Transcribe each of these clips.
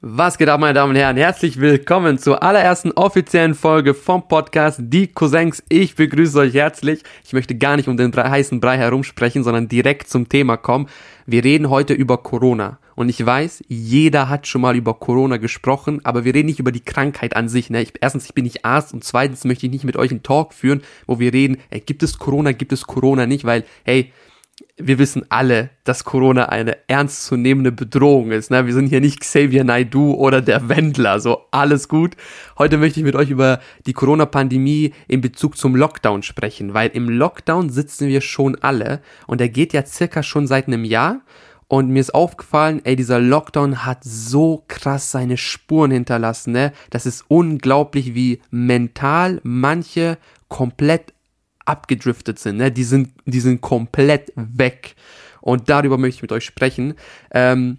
Was geht ab, meine Damen und Herren? Herzlich willkommen zur allerersten offiziellen Folge vom Podcast Die Cousins. Ich begrüße euch herzlich. Ich möchte gar nicht um den heißen Brei herumsprechen, sondern direkt zum Thema kommen. Wir reden heute über Corona. Und ich weiß, jeder hat schon mal über Corona gesprochen, aber wir reden nicht über die Krankheit an sich. Ne? Ich, erstens, ich bin nicht Arzt und zweitens möchte ich nicht mit euch einen Talk führen, wo wir reden, ey, gibt es Corona, gibt es Corona nicht, weil, hey, wir wissen alle, dass Corona eine ernstzunehmende Bedrohung ist. Ne? Wir sind hier nicht Xavier Naidu oder der Wendler, so alles gut. Heute möchte ich mit euch über die Corona-Pandemie in Bezug zum Lockdown sprechen, weil im Lockdown sitzen wir schon alle und der geht ja circa schon seit einem Jahr. Und mir ist aufgefallen, ey, dieser Lockdown hat so krass seine Spuren hinterlassen, ne? Das ist unglaublich, wie mental manche komplett abgedriftet sind. Ne? Die, sind die sind komplett weg. Und darüber möchte ich mit euch sprechen. Ähm,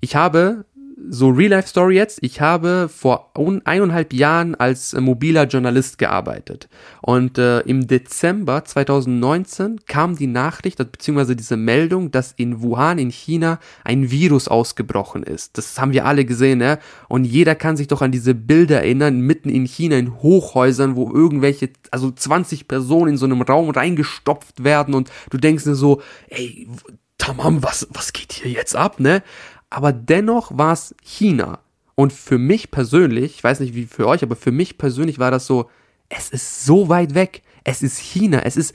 ich habe so Real-Life-Story jetzt. Ich habe vor eineinhalb Jahren als äh, mobiler Journalist gearbeitet. Und äh, im Dezember 2019 kam die Nachricht, beziehungsweise diese Meldung, dass in Wuhan in China ein Virus ausgebrochen ist. Das haben wir alle gesehen, ne? Und jeder kann sich doch an diese Bilder erinnern, mitten in China in Hochhäusern, wo irgendwelche, also 20 Personen in so einem Raum reingestopft werden und du denkst dir so, ey, Tamam, was, was geht hier jetzt ab, ne? Aber dennoch war es China. Und für mich persönlich, ich weiß nicht wie für euch, aber für mich persönlich war das so, es ist so weit weg. Es ist China. Es ist,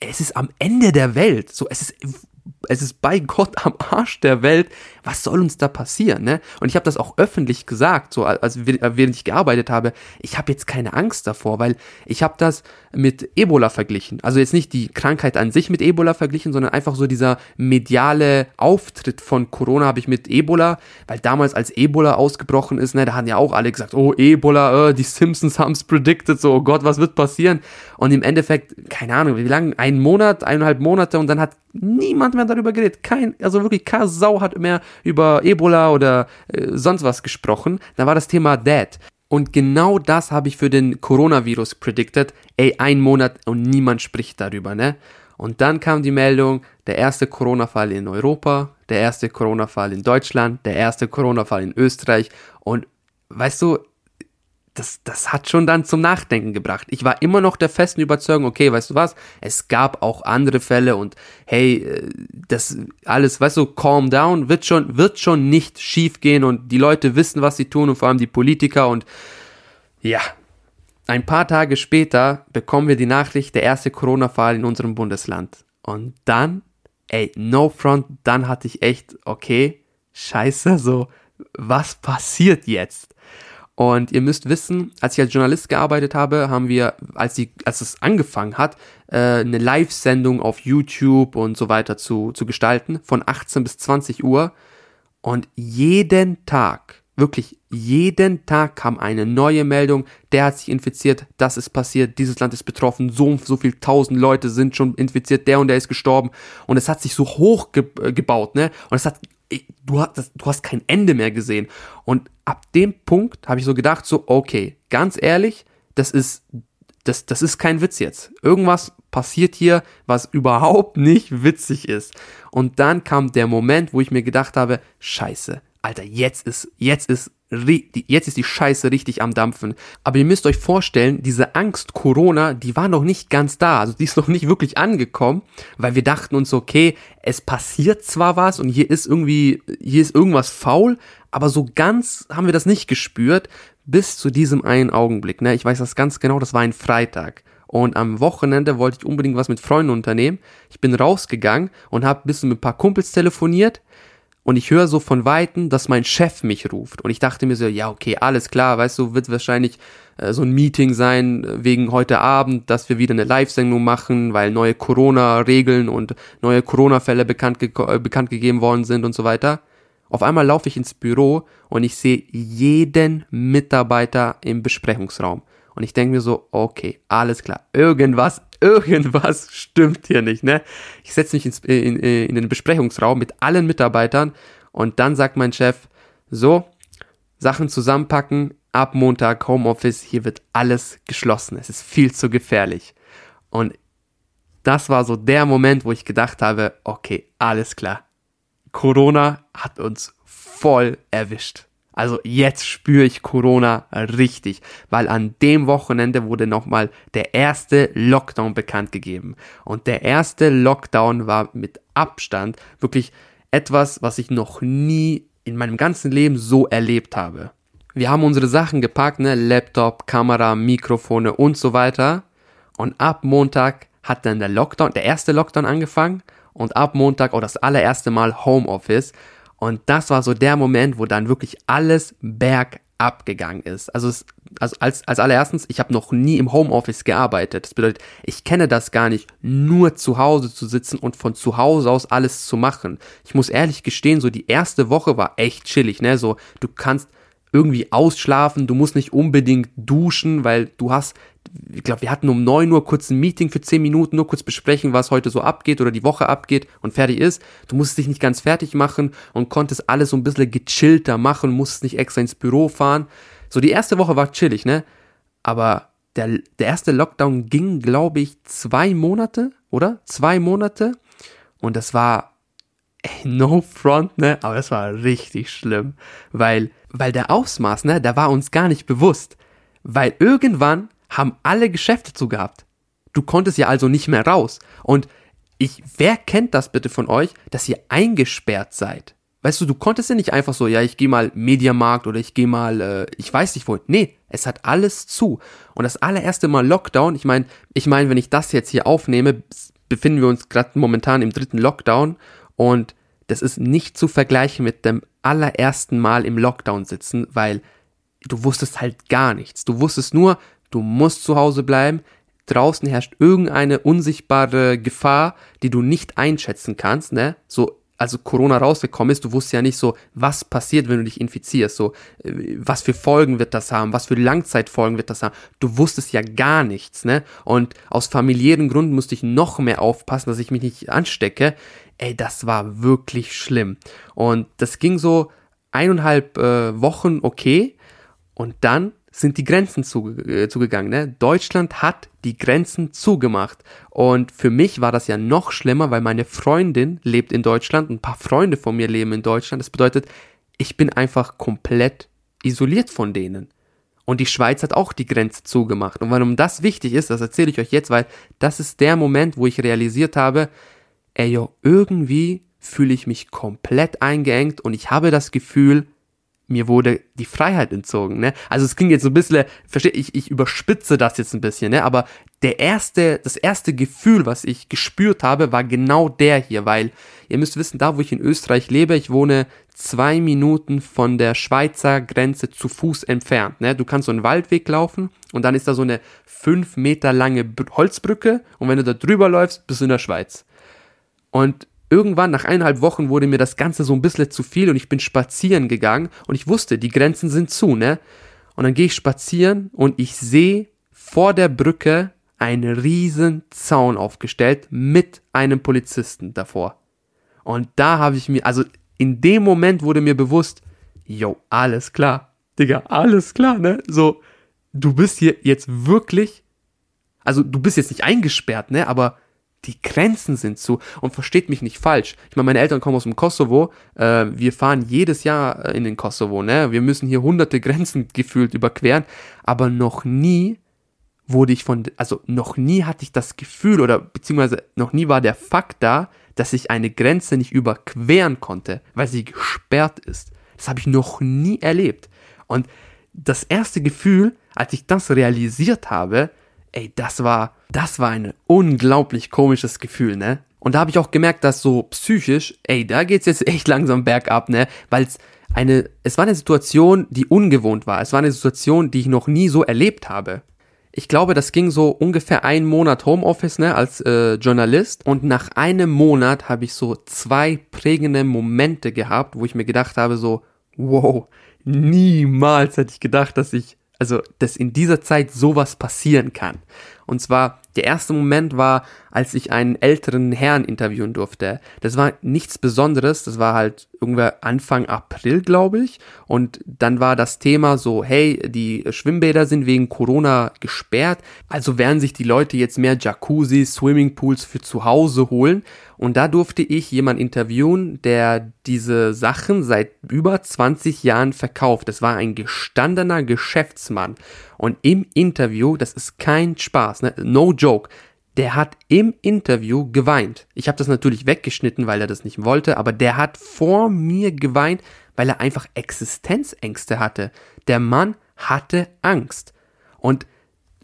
es ist am Ende der Welt. So, es ist es ist bei Gott am Arsch der Welt, was soll uns da passieren, ne? Und ich habe das auch öffentlich gesagt, so als während ich gearbeitet habe, ich habe jetzt keine Angst davor, weil ich habe das mit Ebola verglichen. Also jetzt nicht die Krankheit an sich mit Ebola verglichen, sondern einfach so dieser mediale Auftritt von Corona habe ich mit Ebola, weil damals als Ebola ausgebrochen ist, ne, da hatten ja auch alle gesagt, oh Ebola, äh, die Simpsons haben es predicted, so oh Gott, was wird passieren? Und im Endeffekt, keine Ahnung, wie lange, einen Monat, eineinhalb Monate und dann hat niemand mehr darüber geredet. Kein, also wirklich keine Sau hat mehr über Ebola oder äh, sonst was gesprochen. Da war das Thema Dead. Und genau das habe ich für den Coronavirus predicted. Ey, ein Monat und niemand spricht darüber, ne? Und dann kam die Meldung, der erste Corona-Fall in Europa, der erste Corona-Fall in Deutschland, der erste Corona-Fall in Österreich. Und weißt du, das, das hat schon dann zum Nachdenken gebracht. Ich war immer noch der festen Überzeugung, okay, weißt du was, es gab auch andere Fälle und hey, äh, das alles, weißt du, calm down, wird schon, wird schon nicht schief gehen und die Leute wissen, was sie tun und vor allem die Politiker und ja. Ein paar Tage später bekommen wir die Nachricht, der erste Corona-Fall in unserem Bundesland. Und dann, ey, no front, dann hatte ich echt, okay, scheiße, so, was passiert jetzt? Und ihr müsst wissen, als ich als Journalist gearbeitet habe, haben wir, als, die, als es angefangen hat, äh, eine Live-Sendung auf YouTube und so weiter zu, zu gestalten, von 18 bis 20 Uhr. Und jeden Tag, wirklich jeden Tag kam eine neue Meldung, der hat sich infiziert, das ist passiert, dieses Land ist betroffen, so so viel tausend Leute sind schon infiziert, der und der ist gestorben. Und es hat sich so hoch ge äh, gebaut, ne? Und es hat du hast, du hast kein Ende mehr gesehen. Und ab dem Punkt habe ich so gedacht, so, okay, ganz ehrlich, das ist, das, das ist kein Witz jetzt. Irgendwas passiert hier, was überhaupt nicht witzig ist. Und dann kam der Moment, wo ich mir gedacht habe, scheiße, Alter, jetzt ist, jetzt ist jetzt ist die Scheiße richtig am Dampfen. Aber ihr müsst euch vorstellen, diese Angst Corona, die war noch nicht ganz da. Also die ist noch nicht wirklich angekommen, weil wir dachten uns, okay, es passiert zwar was und hier ist irgendwie, hier ist irgendwas faul, aber so ganz haben wir das nicht gespürt bis zu diesem einen Augenblick. Ne? Ich weiß das ganz genau, das war ein Freitag. Und am Wochenende wollte ich unbedingt was mit Freunden unternehmen. Ich bin rausgegangen und habe ein bisschen mit ein paar Kumpels telefoniert und ich höre so von Weitem, dass mein Chef mich ruft. Und ich dachte mir so, ja, okay, alles klar, weißt du, wird wahrscheinlich äh, so ein Meeting sein äh, wegen heute Abend, dass wir wieder eine Live-Sendung machen, weil neue Corona-Regeln und neue Corona-Fälle bekannt, ge äh, bekannt gegeben worden sind und so weiter. Auf einmal laufe ich ins Büro und ich sehe jeden Mitarbeiter im Besprechungsraum. Und ich denke mir so, okay, alles klar, irgendwas, irgendwas stimmt hier nicht, ne? Ich setze mich ins, in, in, den Besprechungsraum mit allen Mitarbeitern und dann sagt mein Chef, so, Sachen zusammenpacken, ab Montag Homeoffice, hier wird alles geschlossen, es ist viel zu gefährlich. Und das war so der Moment, wo ich gedacht habe, okay, alles klar. Corona hat uns voll erwischt. Also jetzt spüre ich Corona richtig, weil an dem Wochenende wurde nochmal der erste Lockdown bekannt gegeben. Und der erste Lockdown war mit Abstand wirklich etwas, was ich noch nie in meinem ganzen Leben so erlebt habe. Wir haben unsere Sachen gepackt, ne? Laptop, Kamera, Mikrofone und so weiter. Und ab Montag hat dann der Lockdown, der erste Lockdown angefangen und ab Montag auch das allererste Mal Homeoffice. Und das war so der Moment, wo dann wirklich alles bergab gegangen ist. Also, es, also als, als allererstens, ich habe noch nie im Homeoffice gearbeitet. Das bedeutet, ich kenne das gar nicht, nur zu Hause zu sitzen und von zu Hause aus alles zu machen. Ich muss ehrlich gestehen, so die erste Woche war echt chillig, ne? So, du kannst irgendwie ausschlafen, du musst nicht unbedingt duschen, weil du hast, ich glaube, wir hatten um 9 Uhr kurz ein Meeting für 10 Minuten, nur kurz besprechen, was heute so abgeht oder die Woche abgeht und fertig ist. Du musst dich nicht ganz fertig machen und konntest alles so ein bisschen gechillter machen, musstest nicht extra ins Büro fahren. So, die erste Woche war chillig, ne? Aber der, der erste Lockdown ging, glaube ich, zwei Monate, oder? Zwei Monate. Und das war, ey, no front, ne? Aber das war richtig schlimm, weil weil der Ausmaß, ne, der war uns gar nicht bewusst. Weil irgendwann haben alle Geschäfte zugehabt. Du konntest ja also nicht mehr raus. Und ich, wer kennt das bitte von euch, dass ihr eingesperrt seid? Weißt du, du konntest ja nicht einfach so, ja, ich gehe mal Mediamarkt oder ich gehe mal, äh, ich weiß nicht wo. Nee, es hat alles zu. Und das allererste Mal Lockdown, ich meine, ich meine, wenn ich das jetzt hier aufnehme, befinden wir uns gerade momentan im dritten Lockdown und das ist nicht zu vergleichen mit dem allerersten Mal im Lockdown sitzen, weil du wusstest halt gar nichts. Du wusstest nur, du musst zu Hause bleiben, draußen herrscht irgendeine unsichtbare Gefahr, die du nicht einschätzen kannst, ne? So also Corona rausgekommen ist, du wusstest ja nicht so, was passiert, wenn du dich infizierst, so, äh, was für Folgen wird das haben, was für Langzeitfolgen wird das haben. Du wusstest ja gar nichts, ne? Und aus familiären Gründen musste ich noch mehr aufpassen, dass ich mich nicht anstecke ey, das war wirklich schlimm. Und das ging so eineinhalb äh, Wochen okay. Und dann sind die Grenzen zuge äh, zugegangen. Ne? Deutschland hat die Grenzen zugemacht. Und für mich war das ja noch schlimmer, weil meine Freundin lebt in Deutschland, ein paar Freunde von mir leben in Deutschland. Das bedeutet, ich bin einfach komplett isoliert von denen. Und die Schweiz hat auch die Grenze zugemacht. Und warum das wichtig ist, das erzähle ich euch jetzt, weil das ist der Moment, wo ich realisiert habe, ey yo, irgendwie fühle ich mich komplett eingeengt und ich habe das Gefühl, mir wurde die Freiheit entzogen, ne? Also es klingt jetzt so ein bisschen, verstehe ich, ich überspitze das jetzt ein bisschen, ne? Aber der erste, das erste Gefühl, was ich gespürt habe, war genau der hier, weil ihr müsst wissen, da wo ich in Österreich lebe, ich wohne zwei Minuten von der Schweizer Grenze zu Fuß entfernt, ne? Du kannst so einen Waldweg laufen und dann ist da so eine fünf Meter lange Holzbrücke und wenn du da drüber läufst, bist du in der Schweiz. Und irgendwann nach eineinhalb Wochen wurde mir das Ganze so ein bisschen zu viel und ich bin spazieren gegangen und ich wusste, die Grenzen sind zu, ne? Und dann gehe ich spazieren und ich sehe vor der Brücke einen riesen Zaun aufgestellt mit einem Polizisten davor. Und da habe ich mir, also in dem Moment wurde mir bewusst, yo, alles klar, Digga, alles klar, ne? So, du bist hier jetzt wirklich, also du bist jetzt nicht eingesperrt, ne? Aber die Grenzen sind zu. Und versteht mich nicht falsch. Ich meine, meine Eltern kommen aus dem Kosovo. Äh, wir fahren jedes Jahr äh, in den Kosovo. Ne? Wir müssen hier hunderte Grenzen gefühlt überqueren. Aber noch nie wurde ich von, also noch nie hatte ich das Gefühl oder beziehungsweise noch nie war der Fakt da, dass ich eine Grenze nicht überqueren konnte, weil sie gesperrt ist. Das habe ich noch nie erlebt. Und das erste Gefühl, als ich das realisiert habe, ey, das war, das war ein unglaublich komisches Gefühl, ne? Und da habe ich auch gemerkt, dass so psychisch, ey, da geht's jetzt echt langsam bergab, ne? Weil es eine, es war eine Situation, die ungewohnt war. Es war eine Situation, die ich noch nie so erlebt habe. Ich glaube, das ging so ungefähr einen Monat Homeoffice, ne, als äh, Journalist. Und nach einem Monat habe ich so zwei prägende Momente gehabt, wo ich mir gedacht habe, so, wow, niemals hätte ich gedacht, dass ich also dass in dieser Zeit sowas passieren kann. Und zwar Der erste Moment war, als ich einen älteren Herrn interviewen durfte. Das war nichts Besonderes, das war halt irgendwer Anfang April, glaube ich. Und dann war das Thema so, hey, die Schwimmbäder sind wegen Corona gesperrt, also werden sich die Leute jetzt mehr Jacuzzis, Swimmingpools für zu Hause holen. Und da durfte ich jemanden interviewen, der diese Sachen seit über 20 Jahren verkauft. Das war ein gestandener Geschäftsmann. Und im Interview, das ist kein Spaß, ne? no joke, der hat im Interview geweint. Ich habe das natürlich weggeschnitten, weil er das nicht wollte, aber der hat vor mir geweint, weil er einfach Existenzängste hatte. Der Mann hatte Angst. Und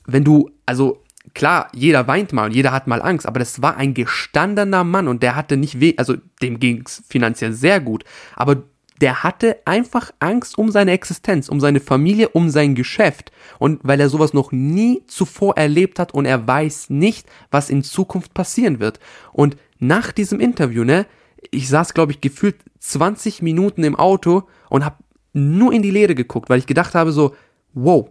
wenn du, also klar, jeder weint mal und jeder hat mal Angst, aber das war ein gestandener Mann und der hatte nicht weh, also dem ging's finanziell sehr gut, aber der hatte einfach Angst um seine Existenz, um seine Familie, um sein Geschäft. Und weil er sowas noch nie zuvor erlebt hat und er weiß nicht, was in Zukunft passieren wird. Und nach diesem Interview, ne, ich saß, glaube ich, gefühlt 20 Minuten im Auto und habe nur in die Leere geguckt, weil ich gedacht habe so, wow,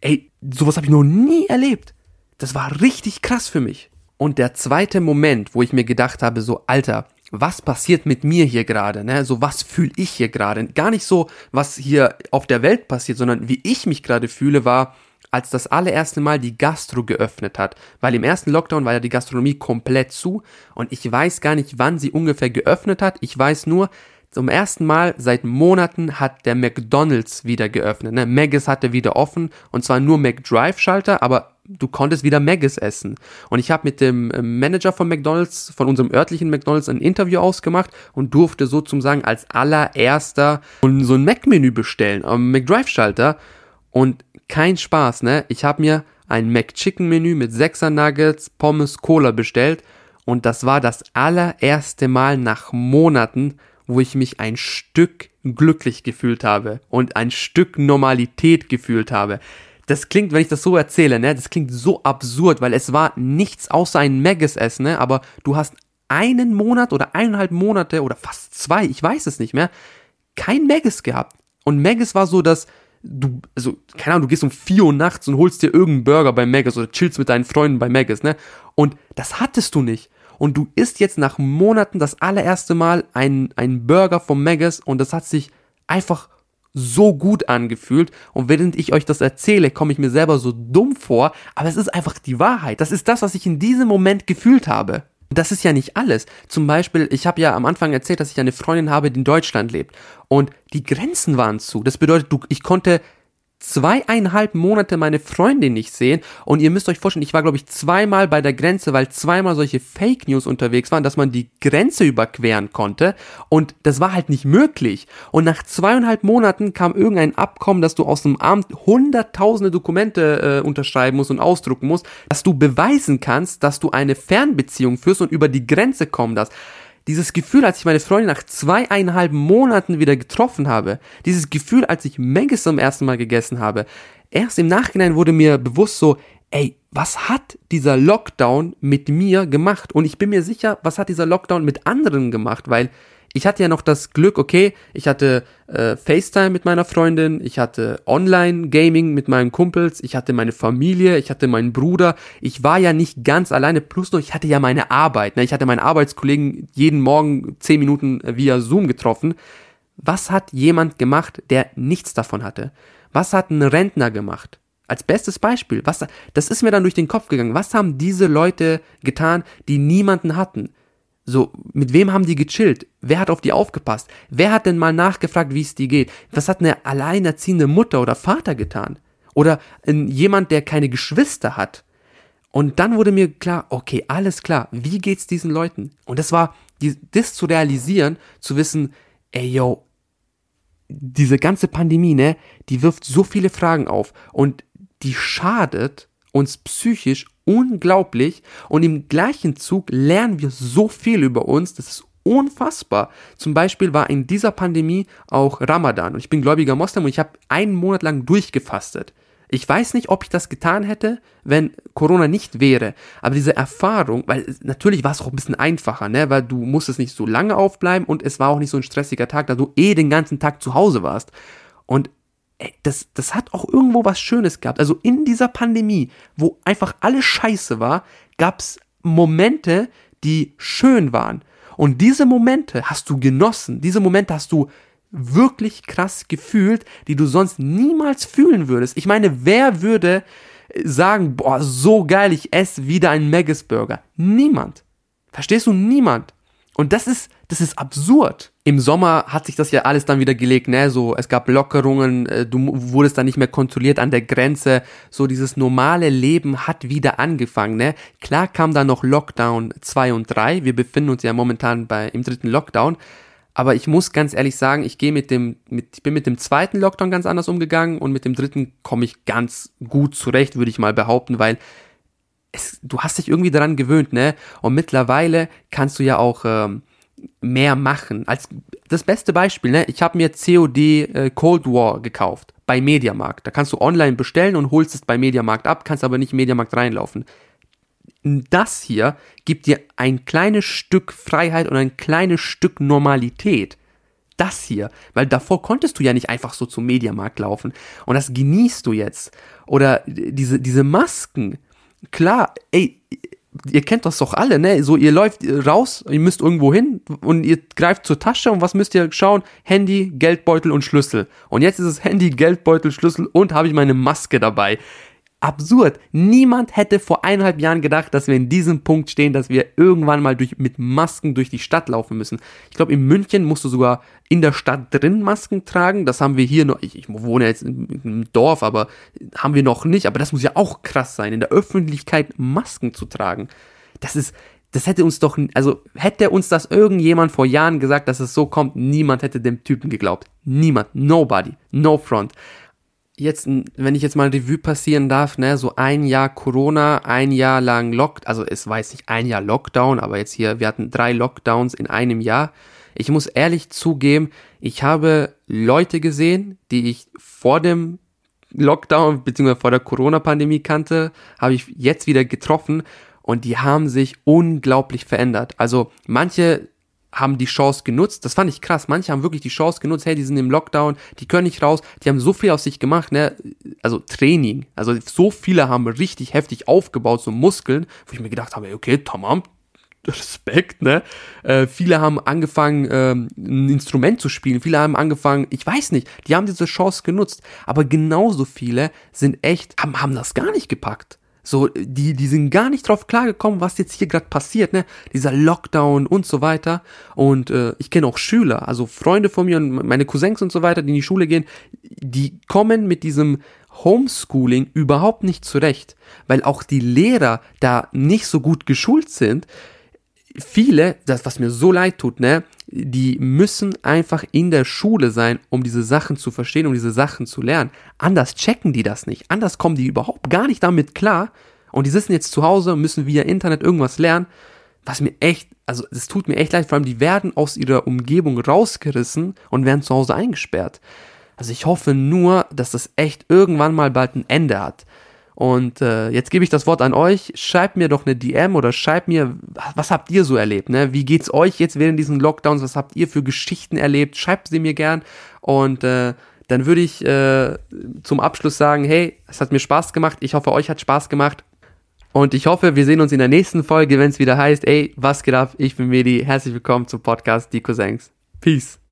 ey, sowas habe ich noch nie erlebt. Das war richtig krass für mich. Und der zweite Moment, wo ich mir gedacht habe, so, Alter, was passiert mit mir hier gerade, ne? So was fühle ich hier gerade? Gar nicht so, was hier auf der Welt passiert, sondern wie ich mich gerade fühle, war, als das allererste Mal die Gastro geöffnet hat, weil im ersten Lockdown war ja die Gastronomie komplett zu und ich weiß gar nicht, wann sie ungefähr geöffnet hat. Ich weiß nur, zum ersten Mal seit Monaten hat der McDonald's wieder geöffnet. Ne? Maggis hatte wieder offen und zwar nur McDrive-Schalter, aber du konntest wieder Maggis essen. Und ich habe mit dem äh, Manager von McDonald's, von unserem örtlichen McDonald's, ein Interview ausgemacht und durfte sozusagen als allererster so ein Mac-Menü bestellen am McDrive-Schalter. Und kein Spaß, ne? Ich habe mir ein McChicken-Menü mit Sechser Nuggets, Pommes, Cola bestellt und das war das allererste Mal nach Monaten, wo ich mich ein Stück glücklich gefühlt habe und ein Stück Normalität gefühlt habe. Das klingt, wenn ich das so erzähle, ne, das klingt so absurd, weil es war nichts außer ein Maggis-Essen, ne, aber du hast einen Monat oder eineinhalb Monate oder fast zwei, ich weiß es nicht mehr, kein Maggis gehabt. Und Maggis war so, dass du, also, keine Ahnung, du gehst um vier Uhr nachts und holst dir irgendeinen Burger bei Maggis oder chillst mit deinen Freunden bei Maggis, ne? Und das hattest du nicht und du isst jetzt nach Monaten das allererste Mal einen, einen Burger vom Maggis und das hat sich einfach so gut angefühlt und während ich euch das erzähle, komme ich mir selber so dumm vor, aber es ist einfach die Wahrheit. Das ist das, was ich in diesem Moment gefühlt habe. Das ist ja nicht alles. Zum Beispiel, ich habe ja am Anfang erzählt, dass ich eine Freundin habe, die in Deutschland lebt. Und die Grenzen waren zu. Das bedeutet, du, ich konnte zweieinhalb Monate meine Freundin nicht sehen. Und ihr müsst euch vorstellen, ich war glaube ich zweimal bei der Grenze, weil zweimal solche Fake News unterwegs waren, dass man die Grenze überqueren konnte. Und das war halt nicht möglich. Und nach zweieinhalb Monaten kam irgendein Abkommen, dass du aus dem Amt hunderttausende Dokumente äh, unterschreiben musst und ausdrucken musst, dass du beweisen kannst, dass du eine Fernbeziehung führst und über die Grenze kommen darfst dieses Gefühl, als ich meine Freundin nach zweieinhalb Monaten wieder getroffen habe, dieses Gefühl, als ich Maggis zum ersten Mal gegessen habe, erst im Nachhinein wurde mir bewusst so, ey, was hat dieser Lockdown mit mir gemacht? Und ich bin mir sicher, was hat dieser Lockdown mit anderen gemacht? Weil ich hatte ja noch das Glück, okay, ich hatte äh, FaceTime mit meiner Freundin, ich hatte Online-Gaming mit meinen Kumpels, ich hatte meine Familie, ich hatte meinen Bruder. Ich war ja nicht ganz alleine, plus noch, ich hatte ja meine Arbeit. Ne? Ich hatte meinen Arbeitskollegen jeden Morgen zehn Minuten via Zoom getroffen. Was hat jemand gemacht, der nichts davon hatte? Was hat ein Rentner gemacht? Als bestes Beispiel, was, das ist mir dann durch den Kopf gegangen. Was haben diese Leute getan, die niemanden hatten? So, mit wem haben die gechillt? Wer hat auf die aufgepasst? Wer hat denn mal nachgefragt, wie es dir geht? Was hat eine alleinerziehende Mutter oder Vater getan? Oder jemand, der keine Geschwister hat? Und dann wurde mir klar, okay, alles klar, wie geht's diesen Leuten? Und das war, das zu realisieren, zu wissen, ey yo, diese ganze Pandemie, ne, die wirft so viele Fragen auf und die schadet uns psychisch unglaublich und im gleichen Zug lernen wir so viel über uns, das ist unfassbar. Zum Beispiel war in dieser Pandemie auch Ramadan und ich bin gläubiger Moslem und ich habe einen Monat lang durchgefastet. Ich weiß nicht, ob ich das getan hätte, wenn Corona nicht wäre. Aber diese Erfahrung, weil natürlich war es auch ein bisschen einfacher, ne? Weil du musstest nicht so lange aufbleiben und es war auch nicht so ein stressiger Tag, da du eh den ganzen Tag zu Hause warst. Und das, das hat auch irgendwo was Schönes gehabt. Also in dieser Pandemie, wo einfach alles scheiße war, gab's Momente, die schön waren. Und diese Momente hast du genossen. Diese Momente hast du wirklich krass gefühlt, die du sonst niemals fühlen würdest. Ich meine, wer würde sagen, boah, so geil, ich esse wieder einen Maggis Burger? Niemand. Verstehst du? Niemand. Und das ist, das ist absurd. Im Sommer hat sich das ja alles dann wieder gelegt, ne? So, es gab Lockerungen, äh, du wurdest dann nicht mehr kontrolliert an der Grenze. So, dieses normale Leben hat wieder angefangen, ne? Klar kam da noch Lockdown 2 und 3. Wir befinden uns ja momentan bei, im dritten Lockdown. Aber ich muss ganz ehrlich sagen, ich gehe mit dem, mit, ich bin mit dem zweiten Lockdown ganz anders umgegangen und mit dem dritten komme ich ganz gut zurecht, würde ich mal behaupten, weil es, du hast dich irgendwie daran gewöhnt, ne? Und mittlerweile kannst du ja auch ähm, mehr machen. Als das beste Beispiel, ne? Ich habe mir COD äh, Cold War gekauft bei Mediamarkt. Da kannst du online bestellen und holst es bei Mediamarkt ab, kannst aber nicht Mediamarkt reinlaufen. Das hier gibt dir ein kleines Stück Freiheit und ein kleines Stück Normalität. Das hier, weil davor konntest du ja nicht einfach so zum Mediamarkt laufen. Und das genießt du jetzt. Oder diese, diese Masken, klar, ey, ihr kennt das doch alle, ne? So, ihr läuft raus, ihr müsst irgendwo hin und ihr greift zur Tasche und was müsst ihr schauen? Handy, Geldbeutel und Schlüssel. Und jetzt ist es Handy, Geldbeutel, Schlüssel und habe ich meine Maske dabei absurd. Niemand hätte vor eineinhalb Jahren gedacht, dass wir in diesem Punkt stehen, dass wir irgendwann mal durch, mit Masken durch die Stadt laufen müssen. Ich glaube, in München musst du sogar in der Stadt drin Masken tragen. Das haben wir hier noch. Ich, ich wohne jetzt im Dorf, aber haben wir noch nicht. Aber das muss ja auch krass sein, in der Öffentlichkeit Masken zu tragen. Das ist, das hätte uns doch, also hätte uns das irgendjemand vor Jahren gesagt, dass es so kommt, niemand hätte dem Typen geglaubt. Niemand. Nobody. No front jetzt, wenn ich jetzt mal Revue passieren darf, ne, so ein Jahr Corona, ein Jahr lang Lock, also es war jetzt nicht ein Jahr Lockdown, aber jetzt hier, wir hatten drei Lockdowns in einem Jahr. Ich muss ehrlich zugeben, ich habe Leute gesehen, die ich vor dem Lockdown bzw. vor der Corona-Pandemie kannte, habe ich jetzt wieder getroffen und die haben sich unglaublich verändert. Also manche haben die Chance genutzt. Das fand ich krass. Manche haben wirklich die Chance genutzt. Hey, die sind im Lockdown, die können nicht raus. Die haben so viel aus sich gemacht, ne? Also Training. Also so viele haben richtig heftig aufgebaut, so Muskeln, wo ich mir gedacht habe, okay, tamam, Respekt, ne? Äh, viele haben angefangen, ähm, ein Instrument zu spielen. Viele haben angefangen, ich weiß nicht, die haben diese Chance genutzt. Aber genauso viele sind echt, haben, haben das gar nicht gepackt. So, die, die sind gar nicht drauf klargekommen, was jetzt hier gerade passiert, ne? Dieser Lockdown und so weiter. Und äh, ich kenne auch Schüler, also Freunde von mir und meine Cousins und so weiter, die in die Schule gehen, die kommen mit diesem Homeschooling überhaupt nicht zurecht, weil auch die Lehrer da nicht so gut geschult sind. Viele, das was mir so leid tut, ne, die müssen einfach in der Schule sein, um diese Sachen zu verstehen, um diese Sachen zu lernen. Anders checken die das nicht. Anders kommen die überhaupt gar nicht damit klar. Und die sitzen jetzt zu Hause und müssen via Internet irgendwas lernen, was mir echt, also es tut mir echt leid, vor allem die werden aus ihrer Umgebung rausgerissen und werden zu Hause eingesperrt. Also ich hoffe nur, dass das echt irgendwann mal bald ein Ende hat. Und äh, jetzt gebe ich das Wort an euch. Schreibt mir doch eine DM oder schreibt mir, was habt ihr so erlebt? Ne? Wie geht's euch jetzt während diesen Lockdowns? Was habt ihr für Geschichten erlebt? Schreibt sie mir gern. Und äh, dann würde ich äh, zum Abschluss sagen, hey, es hat mir Spaß gemacht. Ich hoffe, euch hat Spaß gemacht. Und ich hoffe, wir sehen uns in der nächsten Folge, wenn es wieder heißt, ey, was geht ab? Ich bin Medi. Herzlich willkommen zum Podcast Die Cousins. Peace.